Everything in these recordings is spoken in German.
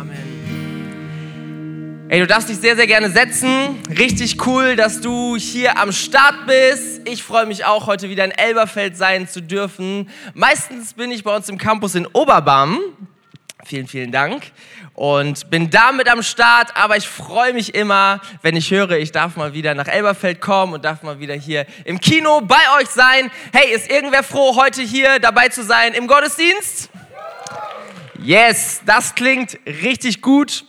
Amen. Ey, du darfst dich sehr, sehr gerne setzen. Richtig cool, dass du hier am Start bist. Ich freue mich auch, heute wieder in Elberfeld sein zu dürfen. Meistens bin ich bei uns im Campus in Oberbarm. Vielen, vielen Dank. Und bin damit am Start, aber ich freue mich immer, wenn ich höre, ich darf mal wieder nach Elberfeld kommen und darf mal wieder hier im Kino bei euch sein. Hey, ist irgendwer froh, heute hier dabei zu sein im Gottesdienst? Yes, das klingt richtig gut.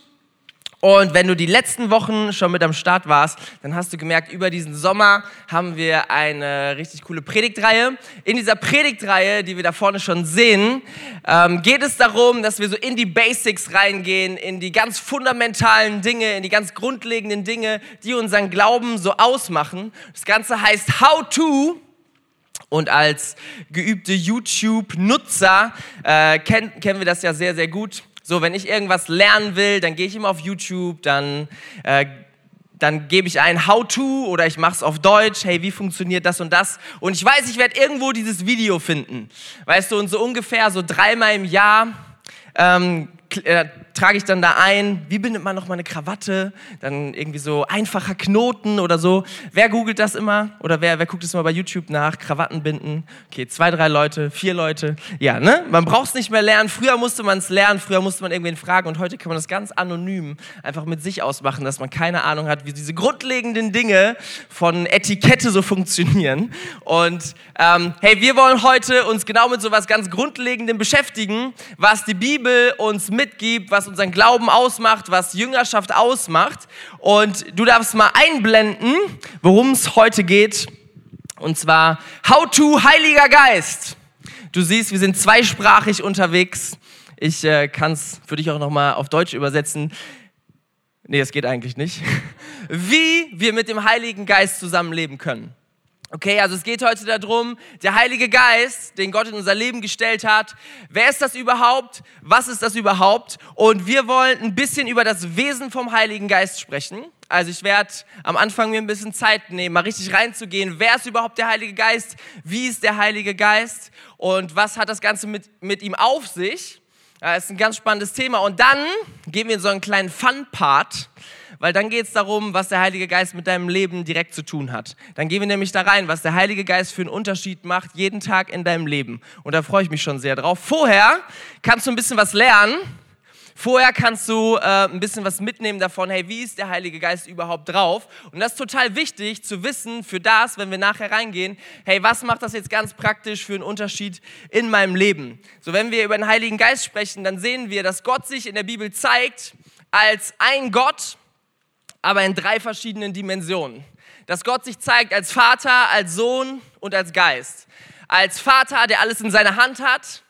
Und wenn du die letzten Wochen schon mit am Start warst, dann hast du gemerkt, über diesen Sommer haben wir eine richtig coole Predigtreihe. In dieser Predigtreihe, die wir da vorne schon sehen, ähm, geht es darum, dass wir so in die Basics reingehen, in die ganz fundamentalen Dinge, in die ganz grundlegenden Dinge, die unseren Glauben so ausmachen. Das Ganze heißt How to. Und als geübte YouTube-Nutzer äh, kennen, kennen wir das ja sehr, sehr gut so, wenn ich irgendwas lernen will, dann gehe ich immer auf YouTube, dann, äh, dann gebe ich ein How-to oder ich mache es auf Deutsch. Hey, wie funktioniert das und das? Und ich weiß, ich werde irgendwo dieses Video finden. Weißt du, und so ungefähr so dreimal im Jahr ähm, äh, trage ich dann da ein, wie bindet man noch mal eine Krawatte, dann irgendwie so einfacher Knoten oder so. Wer googelt das immer? Oder wer, wer guckt es immer bei YouTube nach? Krawatten binden. Okay, zwei, drei Leute, vier Leute. Ja, ne? Man braucht es nicht mehr lernen. Früher musste man es lernen, früher musste man irgendwen fragen und heute kann man das ganz anonym einfach mit sich ausmachen, dass man keine Ahnung hat, wie diese grundlegenden Dinge von Etikette so funktionieren. Und ähm, hey, wir wollen heute uns genau mit so was ganz Grundlegendem beschäftigen, was die Bibel uns mit mitgibt, was unseren Glauben ausmacht, was Jüngerschaft ausmacht. Und du darfst mal einblenden, worum es heute geht. Und zwar How to Heiliger Geist. Du siehst, wir sind zweisprachig unterwegs. Ich äh, kann es für dich auch nochmal auf Deutsch übersetzen. Nee, es geht eigentlich nicht. Wie wir mit dem Heiligen Geist zusammenleben können. Okay, also es geht heute darum, der Heilige Geist, den Gott in unser Leben gestellt hat. Wer ist das überhaupt? Was ist das überhaupt? Und wir wollen ein bisschen über das Wesen vom Heiligen Geist sprechen. Also ich werde am Anfang mir ein bisschen Zeit nehmen, mal richtig reinzugehen. Wer ist überhaupt der Heilige Geist? Wie ist der Heilige Geist? Und was hat das Ganze mit, mit ihm auf sich? Das ist ein ganz spannendes Thema. Und dann gehen wir in so einen kleinen Fun-Part weil dann geht es darum, was der Heilige Geist mit deinem Leben direkt zu tun hat. Dann gehen wir nämlich da rein, was der Heilige Geist für einen Unterschied macht, jeden Tag in deinem Leben. Und da freue ich mich schon sehr drauf. Vorher kannst du ein bisschen was lernen. Vorher kannst du äh, ein bisschen was mitnehmen davon, hey, wie ist der Heilige Geist überhaupt drauf? Und das ist total wichtig zu wissen für das, wenn wir nachher reingehen, hey, was macht das jetzt ganz praktisch für einen Unterschied in meinem Leben? So, wenn wir über den Heiligen Geist sprechen, dann sehen wir, dass Gott sich in der Bibel zeigt als ein Gott, aber in drei verschiedenen Dimensionen. Dass Gott sich zeigt als Vater, als Sohn und als Geist. Als Vater, der alles in seiner Hand hat,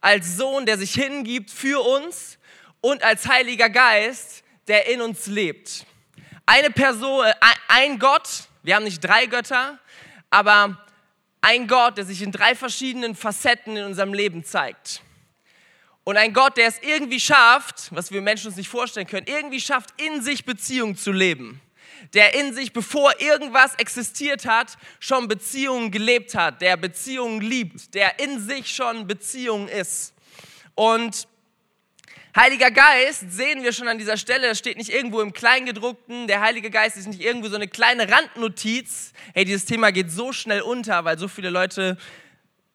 als Sohn, der sich hingibt für uns und als Heiliger Geist, der in uns lebt. Eine Person, äh, ein Gott, wir haben nicht drei Götter, aber ein Gott, der sich in drei verschiedenen Facetten in unserem Leben zeigt. Und ein Gott, der es irgendwie schafft, was wir Menschen uns nicht vorstellen können, irgendwie schafft, in sich Beziehung zu leben. Der in sich, bevor irgendwas existiert hat, schon Beziehungen gelebt hat, der Beziehungen liebt, der in sich schon Beziehung ist. Und Heiliger Geist sehen wir schon an dieser Stelle, das steht nicht irgendwo im Kleingedruckten, der Heilige Geist ist nicht irgendwo so eine kleine Randnotiz. Hey, dieses Thema geht so schnell unter, weil so viele Leute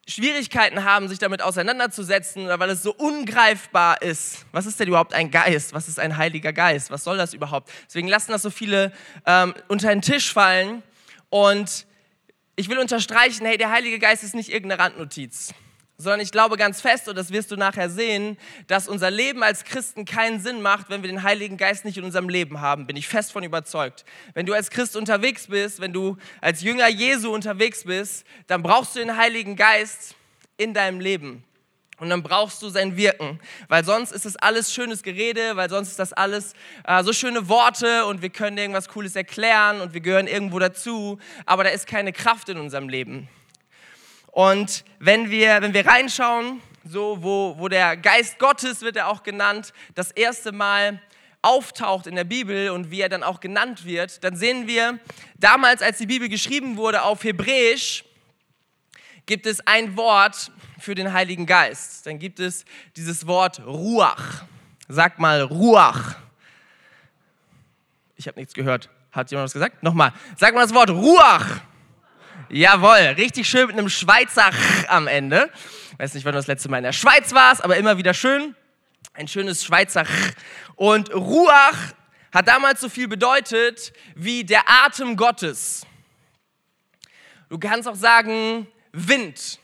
Schwierigkeiten haben, sich damit auseinanderzusetzen oder weil es so ungreifbar ist. Was ist denn überhaupt ein Geist? Was ist ein Heiliger Geist? Was soll das überhaupt? Deswegen lassen das so viele ähm, unter den Tisch fallen. Und ich will unterstreichen, hey, der Heilige Geist ist nicht irgendeine Randnotiz sondern ich glaube ganz fest, und das wirst du nachher sehen, dass unser Leben als Christen keinen Sinn macht, wenn wir den Heiligen Geist nicht in unserem Leben haben. Bin ich fest von überzeugt. Wenn du als Christ unterwegs bist, wenn du als Jünger Jesu unterwegs bist, dann brauchst du den Heiligen Geist in deinem Leben. Und dann brauchst du sein Wirken, weil sonst ist es alles schönes Gerede, weil sonst ist das alles äh, so schöne Worte und wir können irgendwas Cooles erklären und wir gehören irgendwo dazu, aber da ist keine Kraft in unserem Leben. Und wenn wir, wenn wir reinschauen, so wo, wo der Geist Gottes wird er auch genannt, das erste Mal auftaucht in der Bibel und wie er dann auch genannt wird, dann sehen wir, damals als die Bibel geschrieben wurde auf Hebräisch, gibt es ein Wort für den Heiligen Geist. Dann gibt es dieses Wort Ruach. Sag mal Ruach. Ich habe nichts gehört. Hat jemand was gesagt? Nochmal. Sag mal das Wort Ruach. Jawohl, richtig schön mit einem Schweizer Ch am Ende. Weiß nicht, wann du das letzte Mal in der Schweiz warst, aber immer wieder schön. Ein schönes Schweizer Ch. Und Ruach hat damals so viel bedeutet wie der Atem Gottes. Du kannst auch sagen Wind.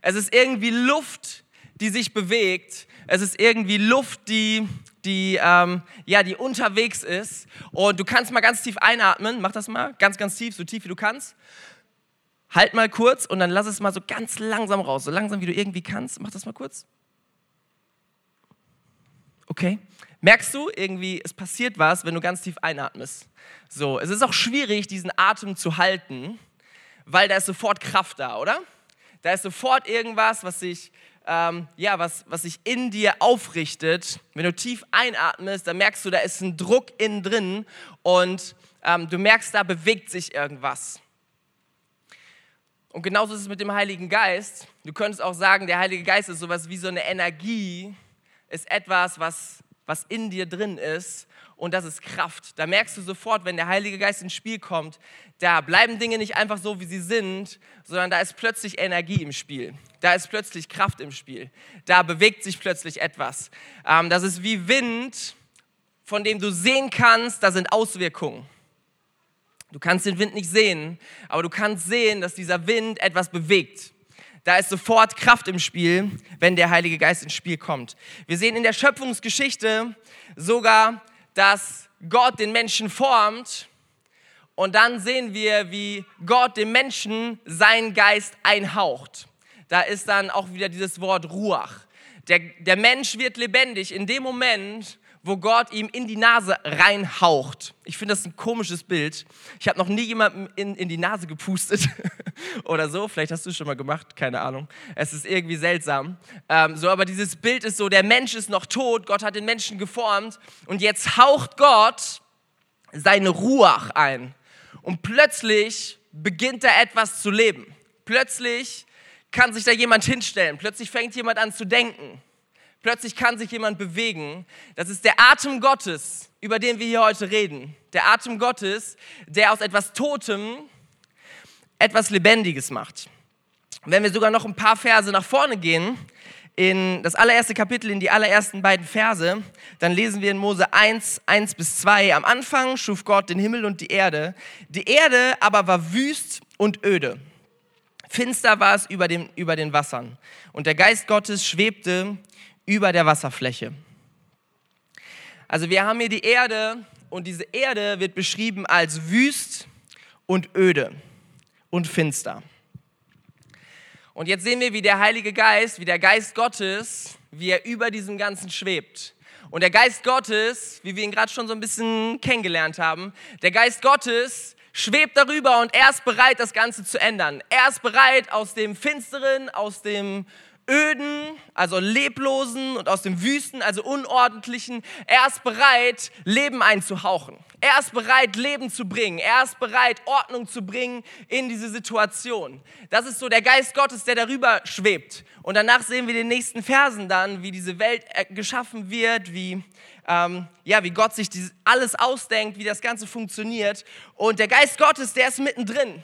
Es ist irgendwie Luft, die sich bewegt. Es ist irgendwie Luft, die, die, ähm, ja, die unterwegs ist. Und du kannst mal ganz tief einatmen. Mach das mal. Ganz, ganz tief, so tief wie du kannst. Halt mal kurz und dann lass es mal so ganz langsam raus. So langsam wie du irgendwie kannst. Mach das mal kurz. Okay. Merkst du irgendwie, es passiert was, wenn du ganz tief einatmest. So, es ist auch schwierig, diesen Atem zu halten, weil da ist sofort Kraft da, oder? Da ist sofort irgendwas, was sich ähm, ja, was, was sich in dir aufrichtet. Wenn du tief einatmest, dann merkst du, da ist ein Druck innen drin und ähm, du merkst, da bewegt sich irgendwas. Und genauso ist es mit dem Heiligen Geist. Du könntest auch sagen, der Heilige Geist ist sowas wie so eine Energie, ist etwas, was, was in dir drin ist und das ist Kraft. Da merkst du sofort, wenn der Heilige Geist ins Spiel kommt, da bleiben Dinge nicht einfach so, wie sie sind, sondern da ist plötzlich Energie im Spiel. Da ist plötzlich Kraft im Spiel. Da bewegt sich plötzlich etwas. Ähm, das ist wie Wind, von dem du sehen kannst, da sind Auswirkungen. Du kannst den Wind nicht sehen, aber du kannst sehen, dass dieser Wind etwas bewegt. Da ist sofort Kraft im Spiel, wenn der Heilige Geist ins Spiel kommt. Wir sehen in der Schöpfungsgeschichte sogar, dass Gott den Menschen formt und dann sehen wir, wie Gott dem Menschen seinen Geist einhaucht. Da ist dann auch wieder dieses Wort Ruach. Der, der Mensch wird lebendig in dem Moment, wo Gott ihm in die Nase reinhaucht. Ich finde das ein komisches Bild. Ich habe noch nie jemandem in, in die Nase gepustet oder so. Vielleicht hast du es schon mal gemacht, keine Ahnung. Es ist irgendwie seltsam. Ähm, so, aber dieses Bild ist so: der Mensch ist noch tot, Gott hat den Menschen geformt und jetzt haucht Gott seine Ruach ein. Und plötzlich beginnt da etwas zu leben. Plötzlich kann sich da jemand hinstellen. Plötzlich fängt jemand an zu denken. Plötzlich kann sich jemand bewegen. Das ist der Atem Gottes, über den wir hier heute reden. Der Atem Gottes, der aus etwas Totem etwas Lebendiges macht. Wenn wir sogar noch ein paar Verse nach vorne gehen, in das allererste Kapitel, in die allerersten beiden Verse, dann lesen wir in Mose 1, 1 bis 2. Am Anfang schuf Gott den Himmel und die Erde. Die Erde aber war wüst und öde. Finster war es über, dem, über den Wassern. Und der Geist Gottes schwebte über der Wasserfläche. Also wir haben hier die Erde und diese Erde wird beschrieben als wüst und öde und finster. Und jetzt sehen wir, wie der Heilige Geist, wie der Geist Gottes, wie er über diesem Ganzen schwebt. Und der Geist Gottes, wie wir ihn gerade schon so ein bisschen kennengelernt haben, der Geist Gottes schwebt darüber und er ist bereit, das Ganze zu ändern. Er ist bereit, aus dem Finsteren, aus dem öden, also leblosen und aus dem wüsten, also unordentlichen. Er ist bereit, Leben einzuhauchen. Er ist bereit, Leben zu bringen. Er ist bereit, Ordnung zu bringen in diese Situation. Das ist so der Geist Gottes, der darüber schwebt. Und danach sehen wir den nächsten Versen dann, wie diese Welt äh, geschaffen wird, wie, ähm, ja, wie Gott sich alles ausdenkt, wie das Ganze funktioniert. Und der Geist Gottes, der ist mittendrin.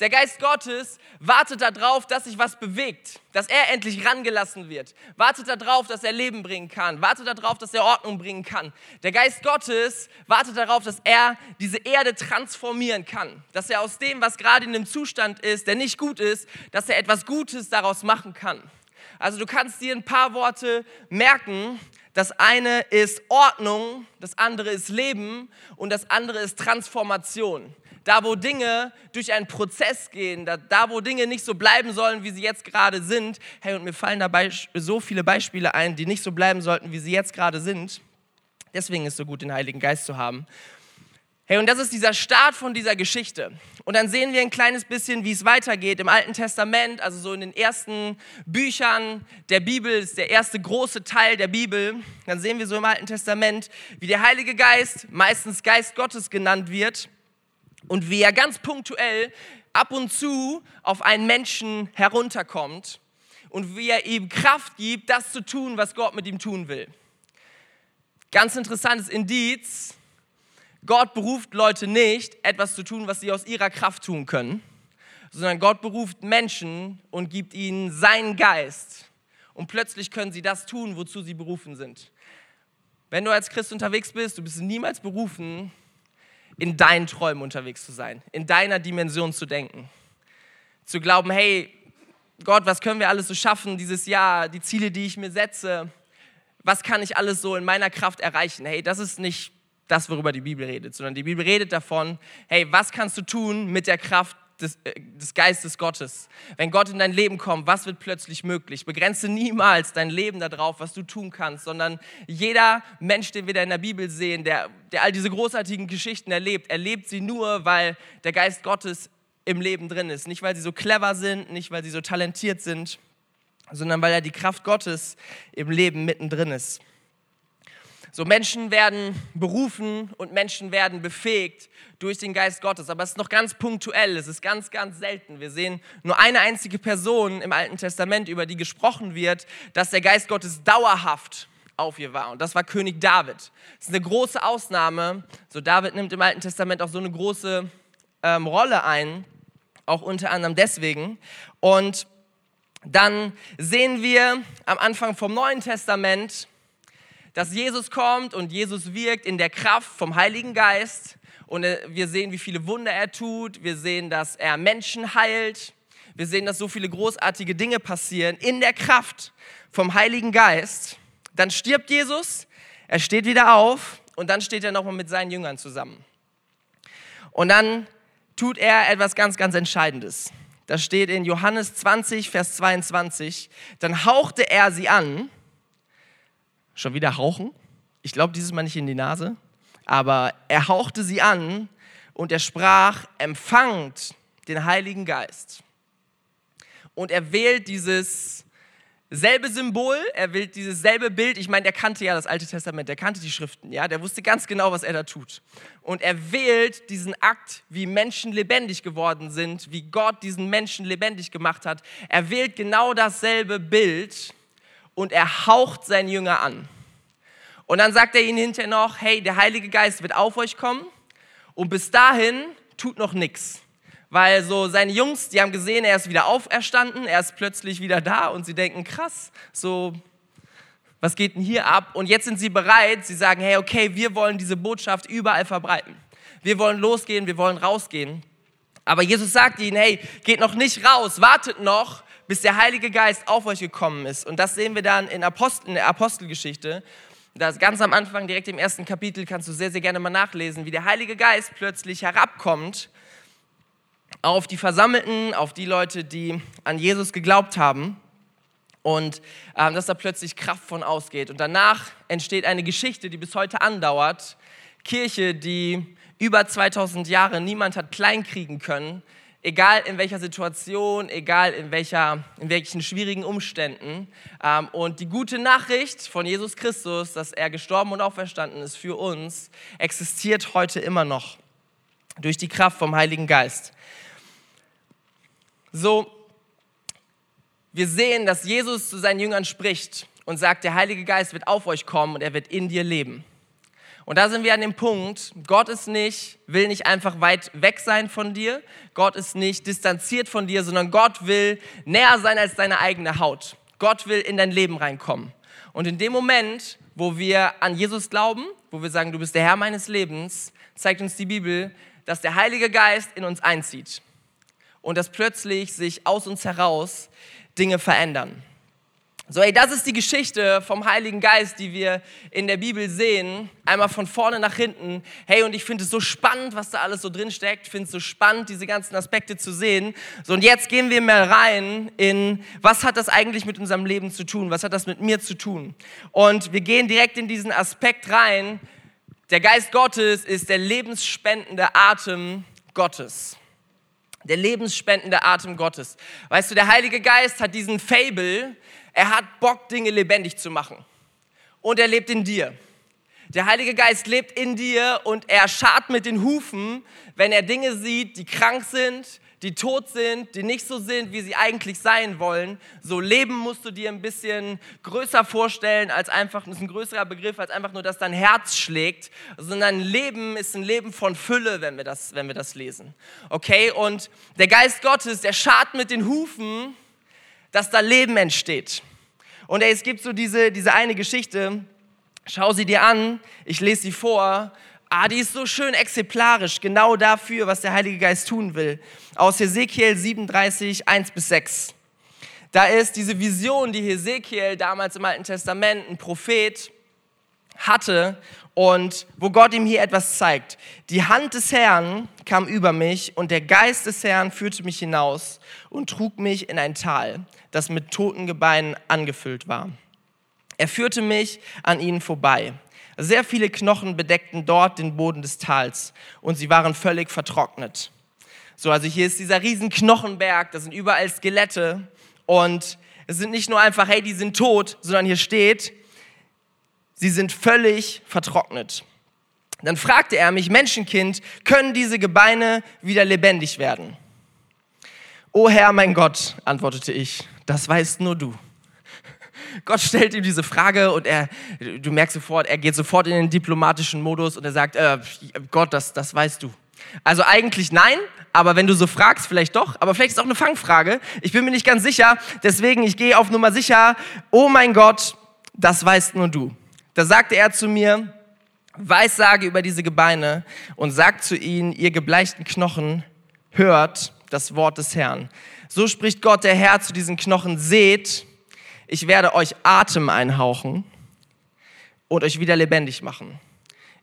Der Geist Gottes wartet darauf, dass sich was bewegt, dass er endlich rangelassen wird. Wartet darauf, dass er Leben bringen kann. Wartet darauf, dass er Ordnung bringen kann. Der Geist Gottes wartet darauf, dass er diese Erde transformieren kann. Dass er aus dem, was gerade in einem Zustand ist, der nicht gut ist, dass er etwas Gutes daraus machen kann. Also du kannst dir ein paar Worte merken. Das eine ist Ordnung, das andere ist Leben und das andere ist Transformation da wo Dinge durch einen Prozess gehen, da, da wo Dinge nicht so bleiben sollen, wie sie jetzt gerade sind. Hey, und mir fallen dabei so viele Beispiele ein, die nicht so bleiben sollten, wie sie jetzt gerade sind. Deswegen ist es so gut, den Heiligen Geist zu haben. Hey, und das ist dieser Start von dieser Geschichte. Und dann sehen wir ein kleines bisschen, wie es weitergeht im Alten Testament, also so in den ersten Büchern der Bibel, ist der erste große Teil der Bibel. Dann sehen wir so im Alten Testament, wie der Heilige Geist, meistens Geist Gottes genannt wird, und wie er ganz punktuell ab und zu auf einen Menschen herunterkommt und wie er ihm Kraft gibt, das zu tun, was Gott mit ihm tun will. Ganz interessantes Indiz. Gott beruft Leute nicht, etwas zu tun, was sie aus ihrer Kraft tun können, sondern Gott beruft Menschen und gibt ihnen seinen Geist. Und plötzlich können sie das tun, wozu sie berufen sind. Wenn du als Christ unterwegs bist, du bist niemals berufen, in deinen Träumen unterwegs zu sein, in deiner Dimension zu denken. Zu glauben, hey, Gott, was können wir alles so schaffen dieses Jahr, die Ziele, die ich mir setze, was kann ich alles so in meiner Kraft erreichen? Hey, das ist nicht das, worüber die Bibel redet, sondern die Bibel redet davon, hey, was kannst du tun mit der Kraft des, äh, des, Geistes Gottes. Wenn Gott in dein Leben kommt, was wird plötzlich möglich? Begrenze niemals dein Leben darauf, was du tun kannst, sondern jeder Mensch, den wir da in der Bibel sehen, der, der all diese großartigen Geschichten erlebt, erlebt sie nur, weil der Geist Gottes im Leben drin ist. Nicht, weil sie so clever sind, nicht, weil sie so talentiert sind, sondern weil er die Kraft Gottes im Leben mittendrin ist. So Menschen werden berufen und Menschen werden befähigt durch den Geist Gottes, aber es ist noch ganz punktuell, es ist ganz, ganz selten. Wir sehen nur eine einzige Person im Alten Testament, über die gesprochen wird, dass der Geist Gottes dauerhaft auf ihr war und das war König David. Das ist eine große Ausnahme. So David nimmt im Alten Testament auch so eine große ähm, Rolle ein, auch unter anderem deswegen. Und dann sehen wir am Anfang vom Neuen Testament, dass Jesus kommt und Jesus wirkt in der Kraft vom Heiligen Geist. Und äh, wir sehen, wie viele Wunder er tut. Wir sehen, dass er Menschen heilt. Wir sehen, dass so viele großartige Dinge passieren in der Kraft vom Heiligen Geist. Dann stirbt Jesus, er steht wieder auf und dann steht er nochmal mit seinen Jüngern zusammen. Und dann tut er etwas ganz, ganz Entscheidendes. Das steht in Johannes 20, Vers 22. Dann hauchte er sie an Schon wieder hauchen? Ich glaube dieses Mal nicht in die Nase. Aber er hauchte sie an und er sprach, empfangt den Heiligen Geist. Und er wählt dieses selbe Symbol, er wählt dieses selbe Bild. Ich meine, der kannte ja das Alte Testament, der kannte die Schriften, ja, der wusste ganz genau, was er da tut. Und er wählt diesen Akt, wie Menschen lebendig geworden sind, wie Gott diesen Menschen lebendig gemacht hat. Er wählt genau dasselbe Bild und er haucht seinen Jünger an. Und dann sagt er ihnen hinterher noch, hey, der Heilige Geist wird auf euch kommen und bis dahin tut noch nichts. Weil so seine Jungs, die haben gesehen, er ist wieder auferstanden, er ist plötzlich wieder da und sie denken, krass, so, was geht denn hier ab? Und jetzt sind sie bereit, sie sagen, hey, okay, wir wollen diese Botschaft überall verbreiten. Wir wollen losgehen, wir wollen rausgehen. Aber Jesus sagt ihnen, hey, geht noch nicht raus, wartet noch, bis der Heilige Geist auf euch gekommen ist. Und das sehen wir dann in, Apostel, in der Apostelgeschichte. Das ganz am Anfang, direkt im ersten Kapitel, kannst du sehr, sehr gerne mal nachlesen, wie der Heilige Geist plötzlich herabkommt auf die Versammelten, auf die Leute, die an Jesus geglaubt haben. Und äh, dass da plötzlich Kraft von ausgeht. Und danach entsteht eine Geschichte, die bis heute andauert. Kirche, die über 2000 Jahre niemand hat kleinkriegen können, egal in welcher Situation, egal in, welcher, in welchen schwierigen Umständen. Ähm, und die gute Nachricht von Jesus Christus, dass er gestorben und auferstanden ist für uns, existiert heute immer noch durch die Kraft vom Heiligen Geist. So, wir sehen, dass Jesus zu seinen Jüngern spricht und sagt, der Heilige Geist wird auf euch kommen und er wird in dir leben. Und da sind wir an dem Punkt, Gott ist nicht, will nicht einfach weit weg sein von dir, Gott ist nicht distanziert von dir, sondern Gott will näher sein als deine eigene Haut. Gott will in dein Leben reinkommen. Und in dem Moment, wo wir an Jesus glauben, wo wir sagen, du bist der Herr meines Lebens, zeigt uns die Bibel, dass der Heilige Geist in uns einzieht und dass plötzlich sich aus uns heraus Dinge verändern. So, ey, das ist die Geschichte vom Heiligen Geist, die wir in der Bibel sehen. Einmal von vorne nach hinten. Hey, und ich finde es so spannend, was da alles so drin steckt. Ich finde es so spannend, diese ganzen Aspekte zu sehen. So, und jetzt gehen wir mal rein in, was hat das eigentlich mit unserem Leben zu tun? Was hat das mit mir zu tun? Und wir gehen direkt in diesen Aspekt rein. Der Geist Gottes ist der lebensspendende Atem Gottes. Der lebensspendende Atem Gottes. Weißt du, der Heilige Geist hat diesen Fable, er hat Bock, Dinge lebendig zu machen. Und er lebt in dir. Der Heilige Geist lebt in dir und er scharrt mit den Hufen, wenn er Dinge sieht, die krank sind, die tot sind, die nicht so sind, wie sie eigentlich sein wollen. So Leben musst du dir ein bisschen größer vorstellen als einfach, das ist ein größerer Begriff als einfach nur, dass dein Herz schlägt, sondern Leben ist ein Leben von Fülle, wenn wir das, wenn wir das lesen. Okay, und der Geist Gottes, der schart mit den Hufen, dass da Leben entsteht. Und ey, es gibt so diese, diese eine Geschichte, schau sie dir an, ich lese sie vor, Ah, die ist so schön exemplarisch, genau dafür, was der Heilige Geist tun will. Aus Hesekiel 37, 1 bis 6. Da ist diese Vision, die Hesekiel damals im Alten Testament, ein Prophet, hatte und wo Gott ihm hier etwas zeigt. Die Hand des Herrn kam über mich und der Geist des Herrn führte mich hinaus und trug mich in ein Tal, das mit toten Gebeinen angefüllt war. Er führte mich an ihnen vorbei sehr viele Knochen bedeckten dort den Boden des Tals und sie waren völlig vertrocknet. So, also hier ist dieser riesen Knochenberg, da sind überall Skelette und es sind nicht nur einfach, hey, die sind tot, sondern hier steht, sie sind völlig vertrocknet. Dann fragte er mich, Menschenkind, können diese Gebeine wieder lebendig werden? O Herr, mein Gott, antwortete ich, das weißt nur du. Gott stellt ihm diese Frage und er, du merkst sofort, er geht sofort in den diplomatischen Modus und er sagt, äh, Gott, das, das weißt du. Also eigentlich nein, aber wenn du so fragst, vielleicht doch. Aber vielleicht ist auch eine Fangfrage. Ich bin mir nicht ganz sicher. Deswegen, ich gehe auf Nummer sicher. Oh mein Gott, das weißt nur du. Da sagte er zu mir, Weissage über diese Gebeine und sagt zu ihnen, ihr gebleichten Knochen, hört das Wort des Herrn. So spricht Gott, der Herr, zu diesen Knochen, seht, ich werde euch Atem einhauchen und euch wieder lebendig machen.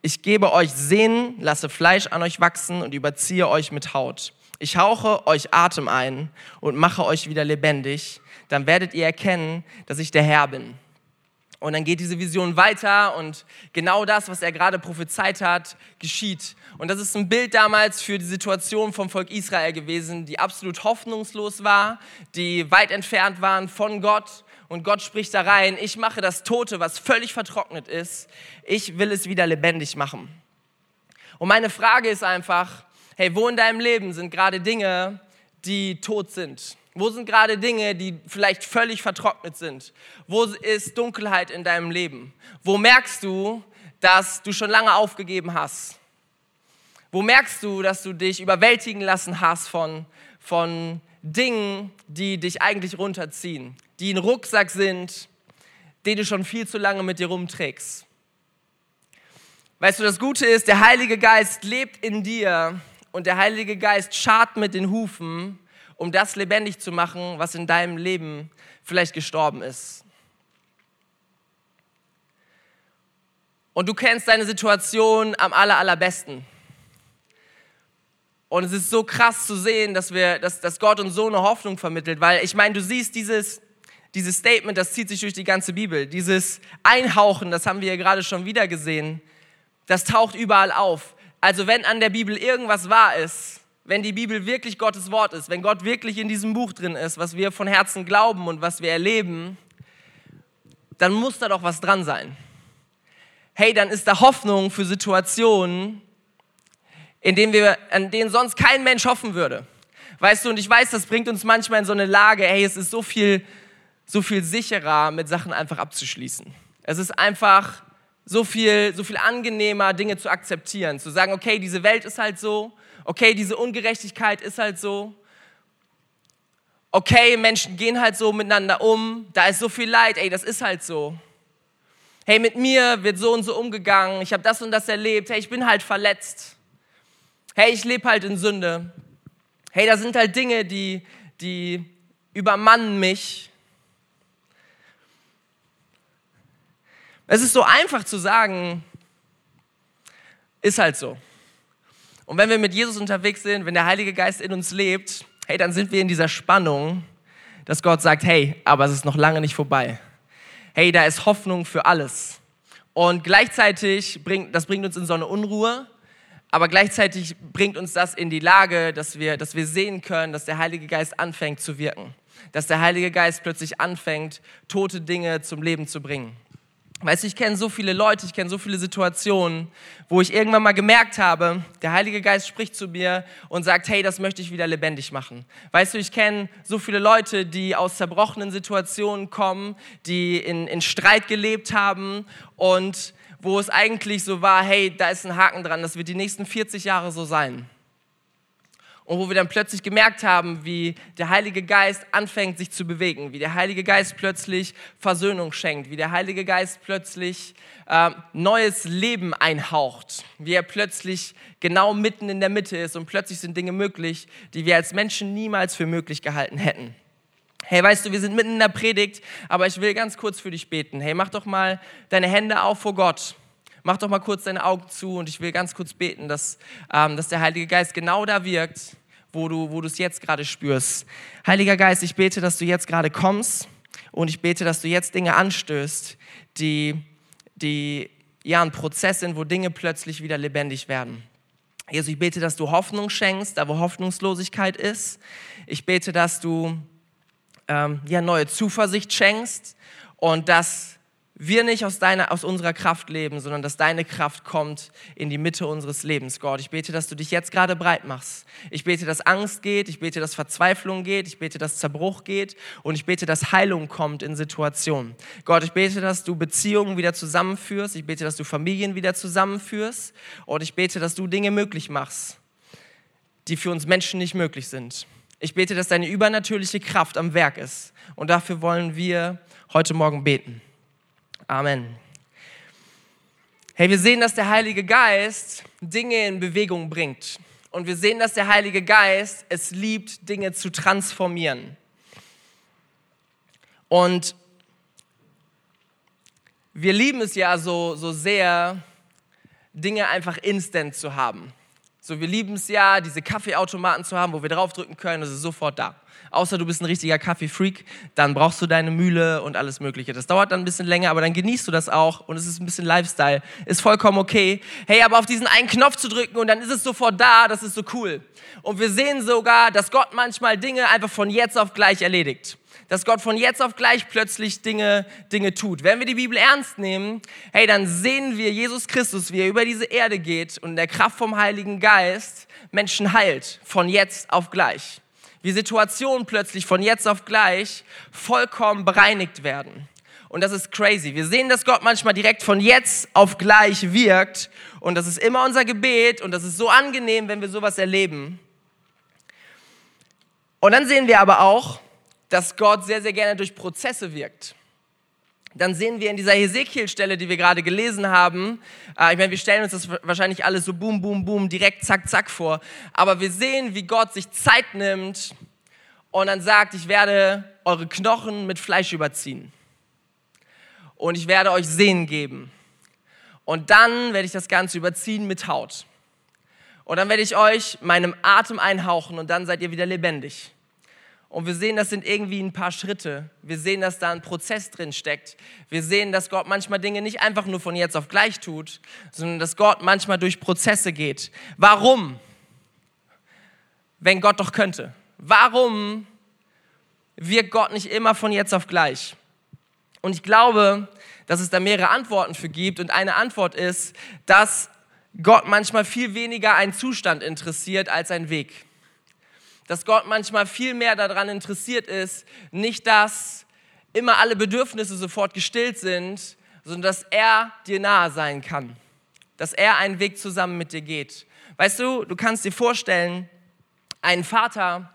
Ich gebe euch Sehnen, lasse Fleisch an euch wachsen und überziehe euch mit Haut. Ich hauche euch Atem ein und mache euch wieder lebendig. Dann werdet ihr erkennen, dass ich der Herr bin. Und dann geht diese Vision weiter und genau das, was er gerade prophezeit hat, geschieht. Und das ist ein Bild damals für die Situation vom Volk Israel gewesen, die absolut hoffnungslos war, die weit entfernt waren von Gott und Gott spricht da rein, ich mache das Tote, was völlig vertrocknet ist, ich will es wieder lebendig machen. Und meine Frage ist einfach, hey, wo in deinem Leben sind gerade Dinge, die tot sind? Wo sind gerade Dinge, die vielleicht völlig vertrocknet sind? Wo ist Dunkelheit in deinem Leben? Wo merkst du, dass du schon lange aufgegeben hast? Wo merkst du, dass du dich überwältigen lassen hast von, von Dingen, die dich eigentlich runterziehen? die ein Rucksack sind, den du schon viel zu lange mit dir rumträgst. Weißt du, das Gute ist, der Heilige Geist lebt in dir und der Heilige Geist schart mit den Hufen, um das lebendig zu machen, was in deinem Leben vielleicht gestorben ist. Und du kennst deine Situation am aller, allerbesten. Und es ist so krass zu sehen, dass, wir, dass, dass Gott uns so eine Hoffnung vermittelt, weil ich meine, du siehst dieses, dieses Statement, das zieht sich durch die ganze Bibel. Dieses Einhauchen, das haben wir ja gerade schon wieder gesehen, das taucht überall auf. Also wenn an der Bibel irgendwas wahr ist, wenn die Bibel wirklich Gottes Wort ist, wenn Gott wirklich in diesem Buch drin ist, was wir von Herzen glauben und was wir erleben, dann muss da doch was dran sein. Hey, dann ist da Hoffnung für Situationen, in denen wir, an denen sonst kein Mensch hoffen würde. Weißt du, und ich weiß, das bringt uns manchmal in so eine Lage, hey, es ist so viel so viel sicherer, mit Sachen einfach abzuschließen. Es ist einfach so viel, so viel angenehmer, Dinge zu akzeptieren, zu sagen, okay, diese Welt ist halt so, okay, diese Ungerechtigkeit ist halt so, okay, Menschen gehen halt so miteinander um, da ist so viel Leid, ey, das ist halt so. Hey, mit mir wird so und so umgegangen, ich habe das und das erlebt, hey, ich bin halt verletzt. Hey, ich lebe halt in Sünde. Hey, da sind halt Dinge, die, die übermannen mich Es ist so einfach zu sagen, ist halt so. Und wenn wir mit Jesus unterwegs sind, wenn der Heilige Geist in uns lebt, hey, dann sind wir in dieser Spannung, dass Gott sagt, hey, aber es ist noch lange nicht vorbei. Hey, da ist Hoffnung für alles. Und gleichzeitig bringt, das bringt uns in so eine Unruhe, aber gleichzeitig bringt uns das in die Lage, dass wir, dass wir sehen können, dass der Heilige Geist anfängt zu wirken. Dass der Heilige Geist plötzlich anfängt, tote Dinge zum Leben zu bringen. Weißt du, ich kenne so viele Leute, ich kenne so viele Situationen, wo ich irgendwann mal gemerkt habe, der Heilige Geist spricht zu mir und sagt, hey, das möchte ich wieder lebendig machen. Weißt du, ich kenne so viele Leute, die aus zerbrochenen Situationen kommen, die in, in Streit gelebt haben und wo es eigentlich so war, hey, da ist ein Haken dran, das wird die nächsten 40 Jahre so sein und wo wir dann plötzlich gemerkt haben, wie der Heilige Geist anfängt, sich zu bewegen, wie der Heilige Geist plötzlich Versöhnung schenkt, wie der Heilige Geist plötzlich äh, neues Leben einhaucht, wie er plötzlich genau mitten in der Mitte ist und plötzlich sind Dinge möglich, die wir als Menschen niemals für möglich gehalten hätten. Hey, weißt du, wir sind mitten in der Predigt, aber ich will ganz kurz für dich beten. Hey, mach doch mal deine Hände auf vor Gott mach doch mal kurz deine Augen zu und ich will ganz kurz beten, dass, ähm, dass der Heilige Geist genau da wirkt, wo du, wo es jetzt gerade spürst. Heiliger Geist, ich bete, dass du jetzt gerade kommst und ich bete, dass du jetzt Dinge anstößt, die, die ja ein Prozess sind, wo Dinge plötzlich wieder lebendig werden. Jesus, ich bete, dass du Hoffnung schenkst, da wo Hoffnungslosigkeit ist. Ich bete, dass du ähm, ja, neue Zuversicht schenkst und dass wir nicht aus, deiner, aus unserer Kraft leben, sondern dass deine Kraft kommt in die Mitte unseres Lebens, Gott. Ich bete, dass du dich jetzt gerade breit machst. Ich bete, dass Angst geht. Ich bete, dass Verzweiflung geht. Ich bete, dass Zerbruch geht. Und ich bete, dass Heilung kommt in Situationen. Gott, ich bete, dass du Beziehungen wieder zusammenführst. Ich bete, dass du Familien wieder zusammenführst. Und ich bete, dass du Dinge möglich machst, die für uns Menschen nicht möglich sind. Ich bete, dass deine übernatürliche Kraft am Werk ist. Und dafür wollen wir heute Morgen beten. Amen. Hey, wir sehen, dass der Heilige Geist Dinge in Bewegung bringt. Und wir sehen, dass der Heilige Geist es liebt, Dinge zu transformieren. Und wir lieben es ja so, so sehr, Dinge einfach instant zu haben. So, wir lieben es ja, diese Kaffeeautomaten zu haben, wo wir draufdrücken können, es ist sofort da außer du bist ein richtiger Kaffee-Freak, dann brauchst du deine Mühle und alles Mögliche. Das dauert dann ein bisschen länger, aber dann genießt du das auch und es ist ein bisschen Lifestyle. Ist vollkommen okay. Hey, aber auf diesen einen Knopf zu drücken und dann ist es sofort da, das ist so cool. Und wir sehen sogar, dass Gott manchmal Dinge einfach von jetzt auf gleich erledigt dass Gott von jetzt auf gleich plötzlich Dinge, Dinge tut. Wenn wir die Bibel ernst nehmen, hey, dann sehen wir Jesus Christus, wie er über diese Erde geht und in der Kraft vom Heiligen Geist Menschen heilt, von jetzt auf gleich wie Situationen plötzlich von jetzt auf gleich vollkommen bereinigt werden. Und das ist crazy. Wir sehen, dass Gott manchmal direkt von jetzt auf gleich wirkt. Und das ist immer unser Gebet. Und das ist so angenehm, wenn wir sowas erleben. Und dann sehen wir aber auch, dass Gott sehr, sehr gerne durch Prozesse wirkt. Dann sehen wir in dieser Hesekiel-Stelle, die wir gerade gelesen haben, äh, ich meine, wir stellen uns das wahrscheinlich alles so boom, boom, boom, direkt zack, zack vor, aber wir sehen, wie Gott sich Zeit nimmt und dann sagt, ich werde eure Knochen mit Fleisch überziehen. Und ich werde euch Sehnen geben. Und dann werde ich das Ganze überziehen mit Haut. Und dann werde ich euch meinem Atem einhauchen und dann seid ihr wieder lebendig. Und wir sehen, das sind irgendwie ein paar Schritte. Wir sehen, dass da ein Prozess drin steckt. Wir sehen, dass Gott manchmal Dinge nicht einfach nur von jetzt auf gleich tut, sondern dass Gott manchmal durch Prozesse geht. Warum? Wenn Gott doch könnte. Warum wirkt Gott nicht immer von jetzt auf gleich? Und ich glaube, dass es da mehrere Antworten für gibt. Und eine Antwort ist, dass Gott manchmal viel weniger einen Zustand interessiert als einen Weg dass Gott manchmal viel mehr daran interessiert ist, nicht dass immer alle Bedürfnisse sofort gestillt sind, sondern dass er dir nahe sein kann, dass er einen Weg zusammen mit dir geht. Weißt du, du kannst dir vorstellen, einen Vater,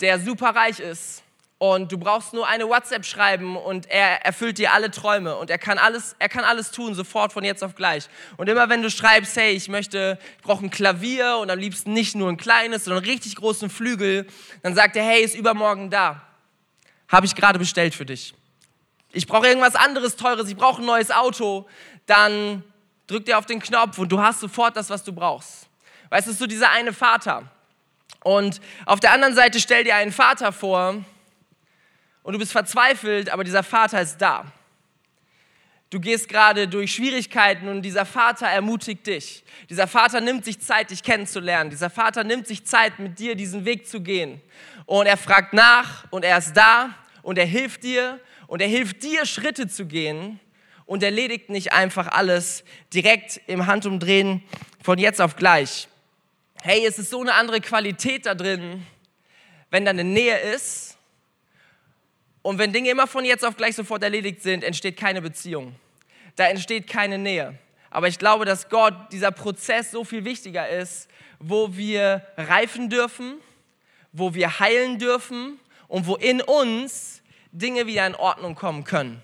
der super reich ist und du brauchst nur eine WhatsApp schreiben und er erfüllt dir alle Träume und er kann alles, er kann alles tun, sofort von jetzt auf gleich. Und immer wenn du schreibst, hey, ich möchte, ich brauche ein Klavier und am liebsten nicht nur ein kleines, sondern einen richtig großen Flügel, dann sagt er, hey, ist übermorgen da. Habe ich gerade bestellt für dich. Ich brauche irgendwas anderes Teures, ich brauche ein neues Auto, dann drückt er auf den Knopf und du hast sofort das, was du brauchst. Weißt du, so dieser eine Vater. Und auf der anderen Seite stell dir einen Vater vor, und du bist verzweifelt, aber dieser Vater ist da. Du gehst gerade durch Schwierigkeiten und dieser Vater ermutigt dich. Dieser Vater nimmt sich Zeit, dich kennenzulernen. Dieser Vater nimmt sich Zeit, mit dir diesen Weg zu gehen. Und er fragt nach und er ist da und er hilft dir und er hilft dir, Schritte zu gehen, und erledigt nicht einfach alles direkt im Handumdrehen von jetzt auf gleich. Hey, es ist so eine andere Qualität da drin, wenn da eine Nähe ist und wenn Dinge immer von jetzt auf gleich sofort erledigt sind, entsteht keine Beziehung. Da entsteht keine Nähe. Aber ich glaube, dass Gott dieser Prozess so viel wichtiger ist, wo wir reifen dürfen, wo wir heilen dürfen und wo in uns Dinge wieder in Ordnung kommen können.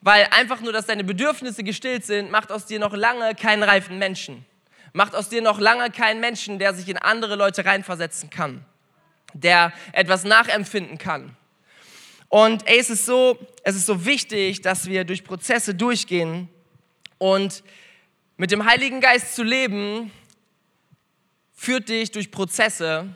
Weil einfach nur, dass deine Bedürfnisse gestillt sind, macht aus dir noch lange keinen reifen Menschen. Macht aus dir noch lange keinen Menschen, der sich in andere Leute reinversetzen kann, der etwas nachempfinden kann. Und ey, es ist so, es ist so wichtig, dass wir durch Prozesse durchgehen und mit dem Heiligen Geist zu leben, führt dich durch Prozesse,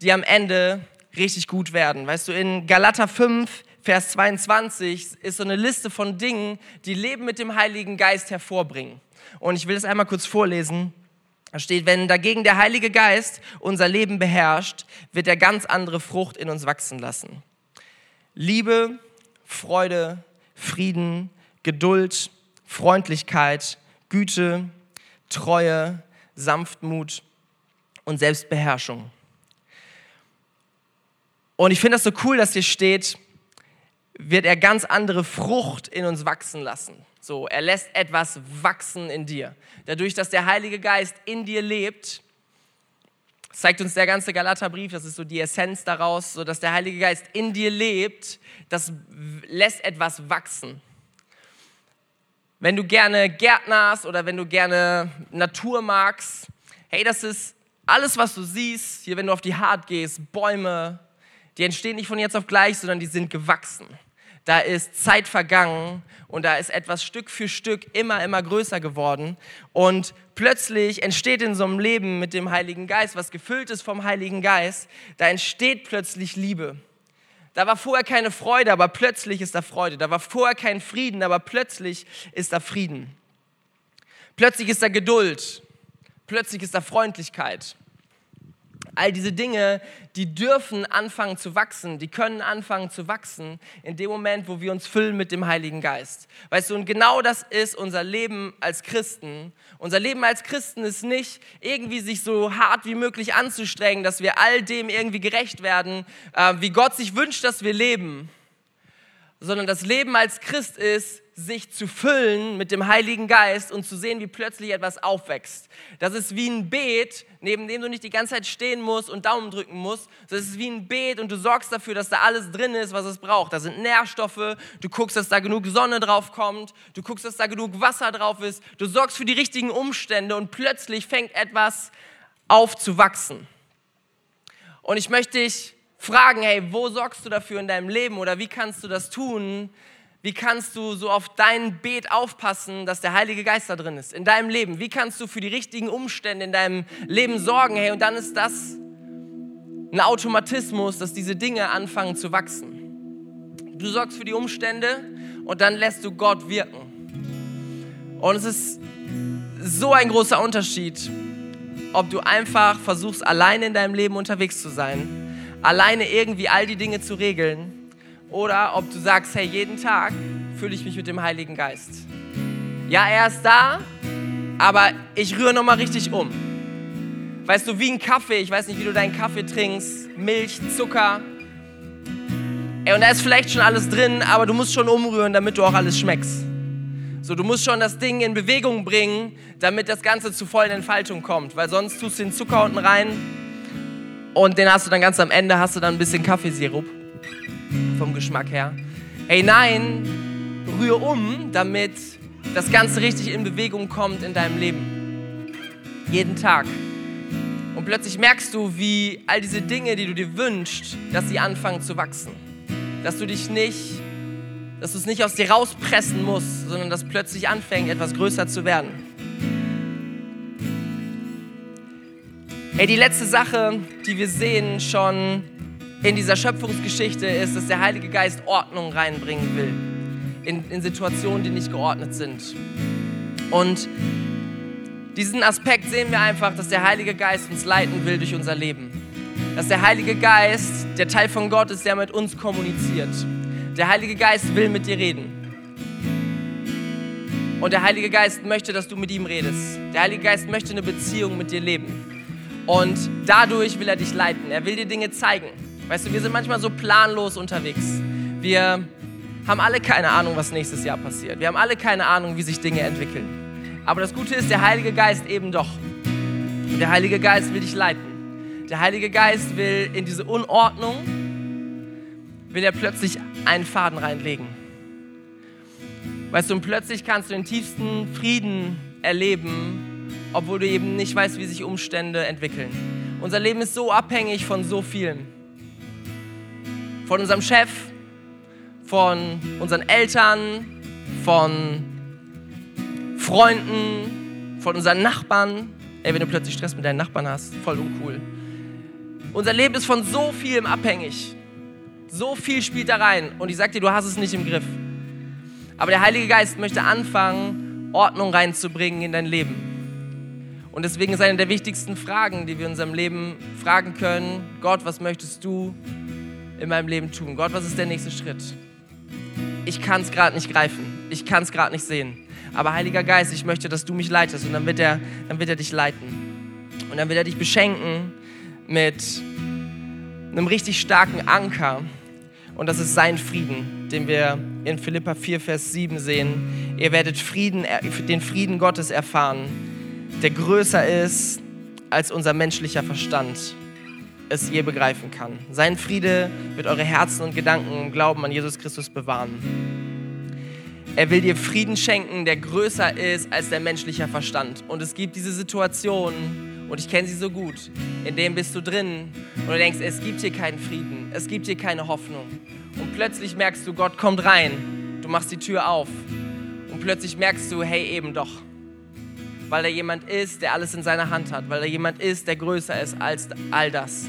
die am Ende richtig gut werden. Weißt du, in Galater 5, Vers 22 ist so eine Liste von Dingen, die Leben mit dem Heiligen Geist hervorbringen. Und ich will es einmal kurz vorlesen. Da steht, wenn dagegen der Heilige Geist unser Leben beherrscht, wird er ganz andere Frucht in uns wachsen lassen. Liebe, Freude, Frieden, Geduld, Freundlichkeit, Güte, Treue, Sanftmut und Selbstbeherrschung. Und ich finde das so cool, dass hier steht, wird er ganz andere Frucht in uns wachsen lassen. So, er lässt etwas wachsen in dir. Dadurch, dass der Heilige Geist in dir lebt, zeigt uns der ganze Galaterbrief, das ist so die Essenz daraus, so dass der Heilige Geist in dir lebt, das lässt etwas wachsen. Wenn du gerne Gärtnerst oder wenn du gerne Natur magst, hey, das ist alles, was du siehst, hier, wenn du auf die Hart gehst, Bäume, die entstehen nicht von jetzt auf gleich, sondern die sind gewachsen da ist Zeit vergangen und da ist etwas Stück für Stück immer, immer größer geworden. Und plötzlich entsteht in so einem Leben mit dem Heiligen Geist, was gefüllt ist vom Heiligen Geist, da entsteht plötzlich Liebe. Da war vorher keine Freude, aber plötzlich ist da Freude. Da war vorher kein Frieden, aber plötzlich ist da Frieden. Plötzlich ist da Geduld. Plötzlich ist da Freundlichkeit. All diese Dinge, die dürfen anfangen zu wachsen, die können anfangen zu wachsen in dem Moment, wo wir uns füllen mit dem Heiligen Geist. Weißt du, und genau das ist unser Leben als Christen. Unser Leben als Christen ist nicht irgendwie sich so hart wie möglich anzustrengen, dass wir all dem irgendwie gerecht werden, äh, wie Gott sich wünscht, dass wir leben, sondern das Leben als Christ ist, sich zu füllen mit dem Heiligen Geist und zu sehen, wie plötzlich etwas aufwächst. Das ist wie ein Beet, neben dem du nicht die ganze Zeit stehen musst und Daumen drücken musst. Das ist wie ein Beet und du sorgst dafür, dass da alles drin ist, was es braucht. Da sind Nährstoffe, du guckst, dass da genug Sonne drauf kommt, du guckst, dass da genug Wasser drauf ist, du sorgst für die richtigen Umstände und plötzlich fängt etwas auf zu wachsen. Und ich möchte dich fragen, hey, wo sorgst du dafür in deinem Leben oder wie kannst du das tun, wie kannst du so auf dein Beet aufpassen, dass der Heilige Geist da drin ist, in deinem Leben? Wie kannst du für die richtigen Umstände in deinem Leben sorgen? Hey, und dann ist das ein Automatismus, dass diese Dinge anfangen zu wachsen. Du sorgst für die Umstände und dann lässt du Gott wirken. Und es ist so ein großer Unterschied, ob du einfach versuchst, alleine in deinem Leben unterwegs zu sein, alleine irgendwie all die Dinge zu regeln oder ob du sagst, hey, jeden Tag fühle ich mich mit dem Heiligen Geist. Ja, er ist da, aber ich rühre nochmal richtig um. Weißt du, wie ein Kaffee, ich weiß nicht, wie du deinen Kaffee trinkst, Milch, Zucker. Ey, und da ist vielleicht schon alles drin, aber du musst schon umrühren, damit du auch alles schmeckst. So, du musst schon das Ding in Bewegung bringen, damit das Ganze zu vollen Entfaltung kommt, weil sonst tust du den Zucker unten rein und den hast du dann ganz am Ende, hast du dann ein bisschen Kaffeesirup vom Geschmack her. Hey, nein, rühre um, damit das Ganze richtig in Bewegung kommt in deinem Leben. Jeden Tag. Und plötzlich merkst du, wie all diese Dinge, die du dir wünschst, dass sie anfangen zu wachsen. Dass du dich nicht, dass du es nicht aus dir rauspressen musst, sondern dass plötzlich anfängt, etwas größer zu werden. Hey, die letzte Sache, die wir sehen schon in dieser Schöpfungsgeschichte ist, dass der Heilige Geist Ordnung reinbringen will in, in Situationen, die nicht geordnet sind. Und diesen Aspekt sehen wir einfach, dass der Heilige Geist uns leiten will durch unser Leben. Dass der Heilige Geist der Teil von Gott ist, der mit uns kommuniziert. Der Heilige Geist will mit dir reden. Und der Heilige Geist möchte, dass du mit ihm redest. Der Heilige Geist möchte eine Beziehung mit dir leben. Und dadurch will er dich leiten. Er will dir Dinge zeigen. Weißt du, wir sind manchmal so planlos unterwegs. Wir haben alle keine Ahnung, was nächstes Jahr passiert. Wir haben alle keine Ahnung, wie sich Dinge entwickeln. Aber das Gute ist, der Heilige Geist eben doch. Der Heilige Geist will dich leiten. Der Heilige Geist will in diese Unordnung, will er plötzlich einen Faden reinlegen. Weißt du, und plötzlich kannst du den tiefsten Frieden erleben, obwohl du eben nicht weißt, wie sich Umstände entwickeln. Unser Leben ist so abhängig von so vielen. Von unserem Chef, von unseren Eltern, von Freunden, von unseren Nachbarn. Ey, wenn du plötzlich Stress mit deinen Nachbarn hast, voll uncool. Unser Leben ist von so vielem abhängig. So viel spielt da rein. Und ich sag dir, du hast es nicht im Griff. Aber der Heilige Geist möchte anfangen, Ordnung reinzubringen in dein Leben. Und deswegen ist eine der wichtigsten Fragen, die wir in unserem Leben fragen können, Gott, was möchtest du in meinem Leben tun? Gott, was ist der nächste Schritt? Ich kann es gerade nicht greifen. Ich kann es gerade nicht sehen. Aber Heiliger Geist, ich möchte, dass du mich leitest. Und dann wird, er, dann wird er dich leiten. Und dann wird er dich beschenken mit einem richtig starken Anker. Und das ist sein Frieden, den wir in Philippa 4, Vers 7 sehen. Ihr werdet Frieden, den Frieden Gottes erfahren, der größer ist als unser menschlicher Verstand es je begreifen kann. Sein Friede wird eure Herzen und Gedanken im Glauben an Jesus Christus bewahren. Er will dir Frieden schenken, der größer ist als der menschliche Verstand. Und es gibt diese Situation, und ich kenne sie so gut, in dem bist du drin und du denkst, es gibt hier keinen Frieden, es gibt hier keine Hoffnung. Und plötzlich merkst du, Gott kommt rein, du machst die Tür auf und plötzlich merkst du, hey, eben doch. Weil da jemand ist, der alles in seiner Hand hat, weil da jemand ist, der größer ist als all das.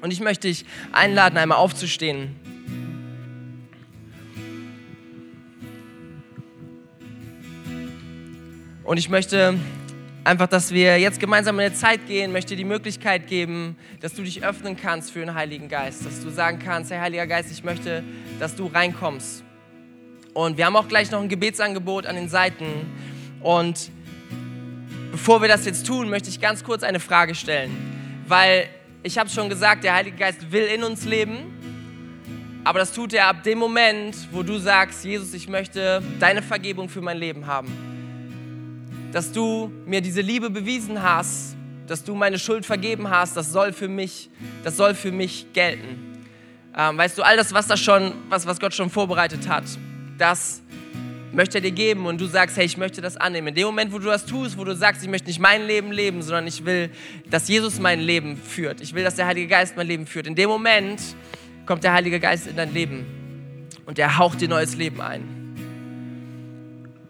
Und ich möchte dich einladen, einmal aufzustehen. Und ich möchte einfach, dass wir jetzt gemeinsam in eine Zeit gehen, möchte die Möglichkeit geben, dass du dich öffnen kannst für den Heiligen Geist, dass du sagen kannst, hey Heiliger Geist, ich möchte, dass du reinkommst. Und wir haben auch gleich noch ein Gebetsangebot an den Seiten. Und bevor wir das jetzt tun, möchte ich ganz kurz eine Frage stellen, weil ich habe schon gesagt, der Heilige Geist will in uns leben, aber das tut er ab dem Moment, wo du sagst, Jesus, ich möchte deine Vergebung für mein Leben haben. Dass du mir diese Liebe bewiesen hast, dass du meine Schuld vergeben hast, das soll für mich, das soll für mich gelten. Ähm, weißt du, all das, was, das schon, was, was Gott schon vorbereitet hat, das möchte er dir geben und du sagst, hey, ich möchte das annehmen. In dem Moment, wo du das tust, wo du sagst, ich möchte nicht mein Leben leben, sondern ich will, dass Jesus mein Leben führt. Ich will, dass der Heilige Geist mein Leben führt. In dem Moment kommt der Heilige Geist in dein Leben und er haucht dir neues Leben ein.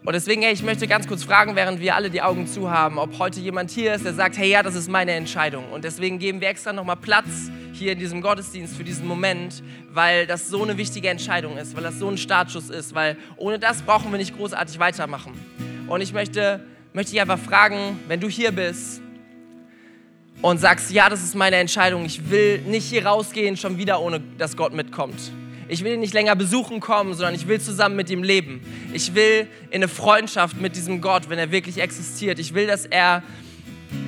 Und deswegen, hey, ich möchte ganz kurz fragen, während wir alle die Augen zu haben, ob heute jemand hier ist, der sagt, hey, ja, das ist meine Entscheidung. Und deswegen geben wir extra nochmal Platz hier in diesem Gottesdienst für diesen Moment, weil das so eine wichtige Entscheidung ist, weil das so ein Startschuss ist, weil ohne das brauchen wir nicht großartig weitermachen. Und ich möchte, möchte dich einfach fragen, wenn du hier bist und sagst, ja, das ist meine Entscheidung, ich will nicht hier rausgehen schon wieder, ohne dass Gott mitkommt ich will ihn nicht länger besuchen kommen, sondern ich will zusammen mit ihm leben. Ich will in eine Freundschaft mit diesem Gott, wenn er wirklich existiert. Ich will, dass er,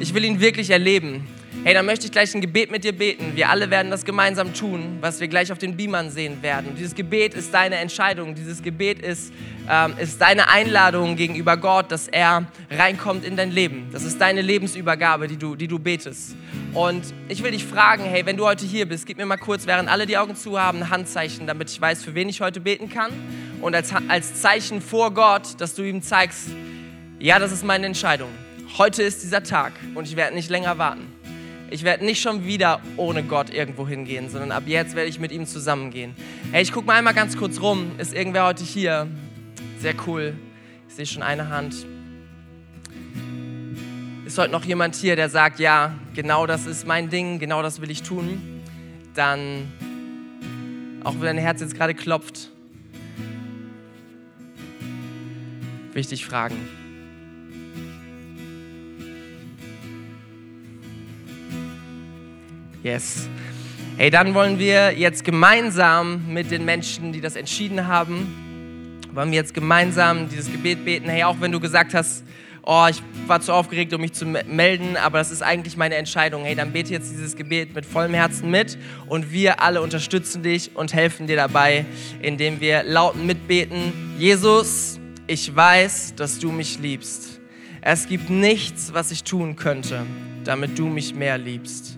ich will ihn wirklich erleben. Hey, dann möchte ich gleich ein Gebet mit dir beten. Wir alle werden das gemeinsam tun, was wir gleich auf den Beamern sehen werden. Und dieses Gebet ist deine Entscheidung. Dieses Gebet ist, ähm, ist deine Einladung gegenüber Gott, dass er reinkommt in dein Leben. Das ist deine Lebensübergabe, die du, die du betest. Und ich will dich fragen, hey, wenn du heute hier bist, gib mir mal kurz, während alle die Augen zu haben, ein Handzeichen, damit ich weiß, für wen ich heute beten kann. Und als, als Zeichen vor Gott, dass du ihm zeigst, ja, das ist meine Entscheidung. Heute ist dieser Tag und ich werde nicht länger warten. Ich werde nicht schon wieder ohne Gott irgendwo hingehen, sondern ab jetzt werde ich mit ihm zusammengehen. Hey, ich gucke mal einmal ganz kurz rum. Ist irgendwer heute hier? Sehr cool. Ich sehe schon eine Hand. Ist heute noch jemand hier, der sagt, ja, genau das ist mein Ding, genau das will ich tun? Dann, auch wenn dein Herz jetzt gerade klopft, wichtig fragen. Yes. Hey, dann wollen wir jetzt gemeinsam mit den Menschen, die das entschieden haben, wollen wir jetzt gemeinsam dieses Gebet beten. Hey, auch wenn du gesagt hast, oh, ich war zu aufgeregt, um mich zu melden, aber das ist eigentlich meine Entscheidung. Hey, dann bete jetzt dieses Gebet mit vollem Herzen mit und wir alle unterstützen dich und helfen dir dabei, indem wir laut mitbeten. Jesus, ich weiß, dass du mich liebst. Es gibt nichts, was ich tun könnte, damit du mich mehr liebst.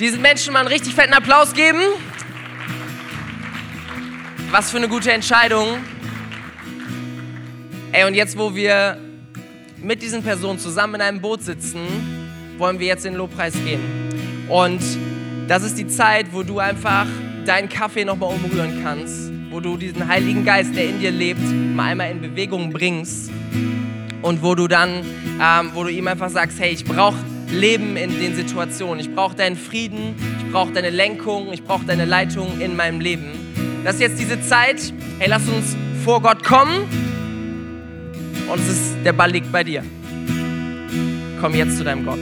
diesen Menschen mal einen richtig fetten Applaus geben. Was für eine gute Entscheidung. Ey, und jetzt, wo wir mit diesen Personen zusammen in einem Boot sitzen, wollen wir jetzt in den Lobpreis gehen. Und das ist die Zeit, wo du einfach deinen Kaffee nochmal umrühren kannst, wo du diesen Heiligen Geist, der in dir lebt, mal einmal in Bewegung bringst und wo du dann, ähm, wo du ihm einfach sagst, hey, ich brauche Leben in den Situationen, ich brauche deinen Frieden, ich brauche deine Lenkung, ich brauche deine Leitung in meinem Leben. Das ist jetzt diese Zeit, hey, lass uns vor Gott kommen und es ist, der Ball liegt bei dir. Komm jetzt zu deinem Gott.